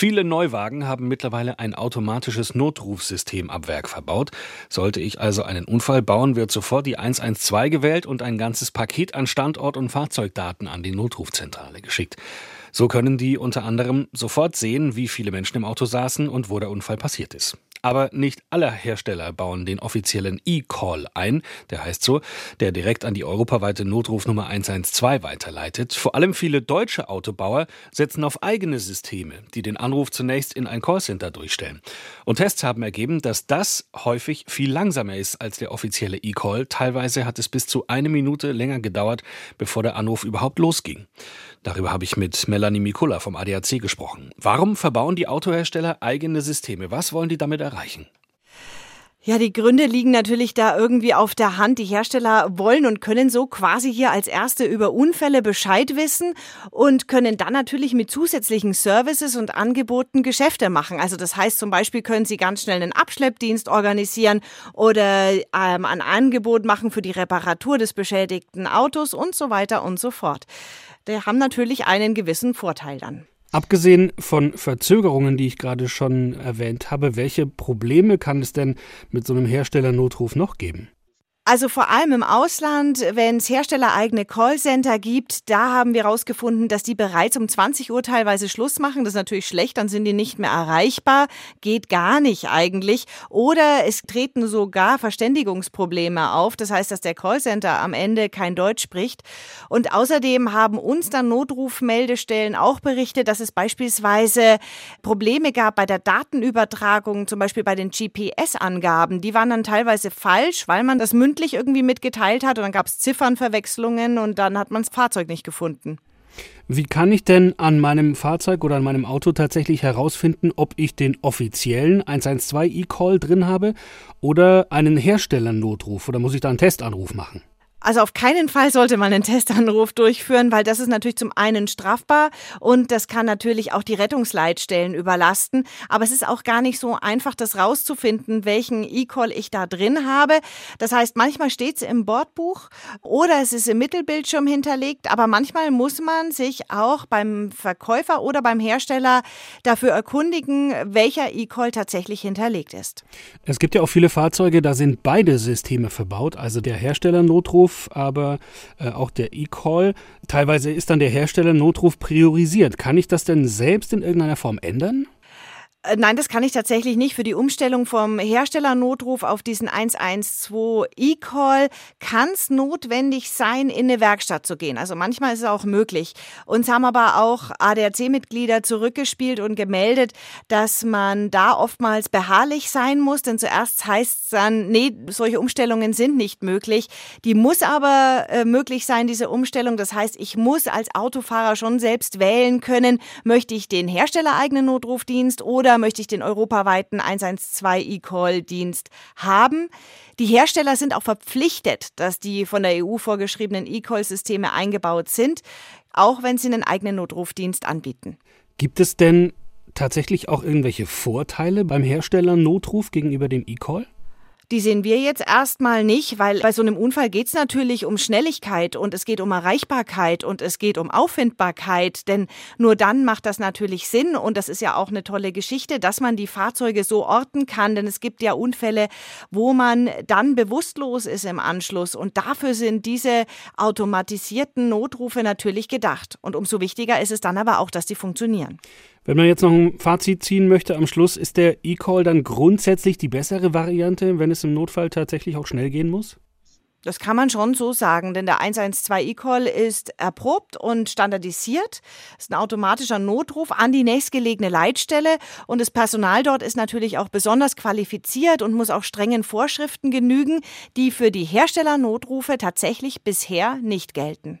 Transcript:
Viele Neuwagen haben mittlerweile ein automatisches Notrufsystem ab Werk verbaut. Sollte ich also einen Unfall bauen, wird sofort die 112 gewählt und ein ganzes Paket an Standort und Fahrzeugdaten an die Notrufzentrale geschickt. So können die unter anderem sofort sehen, wie viele Menschen im Auto saßen und wo der Unfall passiert ist. Aber nicht alle Hersteller bauen den offiziellen E-Call ein, der heißt so, der direkt an die europaweite Notrufnummer 112 weiterleitet. Vor allem viele deutsche Autobauer setzen auf eigene Systeme, die den Anruf zunächst in ein Callcenter durchstellen. Und Tests haben ergeben, dass das häufig viel langsamer ist als der offizielle E-Call. Teilweise hat es bis zu eine Minute länger gedauert, bevor der Anruf überhaupt losging. Darüber habe ich mit Melanie Mikula vom ADAC gesprochen. Warum verbauen die Autohersteller eigene Systeme? Was wollen die damit erreichen? Ja, die Gründe liegen natürlich da irgendwie auf der Hand. Die Hersteller wollen und können so quasi hier als Erste über Unfälle Bescheid wissen und können dann natürlich mit zusätzlichen Services und Angeboten Geschäfte machen. Also das heißt zum Beispiel können sie ganz schnell einen Abschleppdienst organisieren oder ähm, ein Angebot machen für die Reparatur des beschädigten Autos und so weiter und so fort. Die haben natürlich einen gewissen Vorteil dann. Abgesehen von Verzögerungen, die ich gerade schon erwähnt habe, welche Probleme kann es denn mit so einem Herstellernotruf noch geben? Also vor allem im Ausland, wenn es herstellereigene Callcenter gibt, da haben wir herausgefunden, dass die bereits um 20 Uhr teilweise Schluss machen. Das ist natürlich schlecht, dann sind die nicht mehr erreichbar. Geht gar nicht eigentlich. Oder es treten sogar Verständigungsprobleme auf. Das heißt, dass der Callcenter am Ende kein Deutsch spricht. Und außerdem haben uns dann Notrufmeldestellen auch berichtet, dass es beispielsweise Probleme gab bei der Datenübertragung, zum Beispiel bei den GPS-Angaben. Die waren dann teilweise falsch, weil man das mündlich mündlich irgendwie mitgeteilt hat und dann gab es Ziffernverwechslungen und dann hat man das Fahrzeug nicht gefunden. Wie kann ich denn an meinem Fahrzeug oder an meinem Auto tatsächlich herausfinden, ob ich den offiziellen 112 E-Call drin habe oder einen Herstellernotruf oder muss ich da einen Testanruf machen? Also auf keinen Fall sollte man einen Testanruf durchführen, weil das ist natürlich zum einen strafbar und das kann natürlich auch die Rettungsleitstellen überlasten. Aber es ist auch gar nicht so einfach, das rauszufinden, welchen E-Call ich da drin habe. Das heißt, manchmal steht es im Bordbuch oder es ist im Mittelbildschirm hinterlegt, aber manchmal muss man sich auch beim Verkäufer oder beim Hersteller dafür erkundigen, welcher E-Call tatsächlich hinterlegt ist. Es gibt ja auch viele Fahrzeuge, da sind beide Systeme verbaut, also der Herstellernotruf Notruf, aber äh, auch der E-Call. Teilweise ist dann der Hersteller Notruf priorisiert. Kann ich das denn selbst in irgendeiner Form ändern? Äh, nein, das kann ich tatsächlich nicht. Für die Umstellung vom Herstellernotruf auf diesen 112 E-Call kann es notwendig sein, in eine Werkstatt zu gehen. Also manchmal ist es auch möglich. Uns haben aber auch ADAC-Mitglieder zurückgespielt und gemeldet, dass man da oftmals beharrlich sein muss, denn zuerst heißt es dann, nee, solche Umstellungen sind nicht möglich. Die muss aber äh, möglich sein, diese Umstellung. Das heißt, ich muss als Autofahrer schon selbst wählen können, möchte ich den herstellereigenen Notrufdienst oder oder möchte ich den europaweiten 112 E-Call-Dienst haben? Die Hersteller sind auch verpflichtet, dass die von der EU vorgeschriebenen E-Call-Systeme eingebaut sind, auch wenn sie einen eigenen Notrufdienst anbieten. Gibt es denn tatsächlich auch irgendwelche Vorteile beim Hersteller Notruf gegenüber dem E-Call? Die sehen wir jetzt erstmal nicht, weil bei so einem Unfall geht es natürlich um Schnelligkeit und es geht um Erreichbarkeit und es geht um Auffindbarkeit, denn nur dann macht das natürlich Sinn und das ist ja auch eine tolle Geschichte, dass man die Fahrzeuge so orten kann, denn es gibt ja Unfälle, wo man dann bewusstlos ist im Anschluss und dafür sind diese automatisierten Notrufe natürlich gedacht und umso wichtiger ist es dann aber auch, dass die funktionieren. Wenn man jetzt noch ein Fazit ziehen möchte am Schluss, ist der E-Call dann grundsätzlich die bessere Variante, wenn es im Notfall tatsächlich auch schnell gehen muss? Das kann man schon so sagen, denn der 112 E-Call ist erprobt und standardisiert. Es ist ein automatischer Notruf an die nächstgelegene Leitstelle und das Personal dort ist natürlich auch besonders qualifiziert und muss auch strengen Vorschriften genügen, die für die Herstellernotrufe tatsächlich bisher nicht gelten.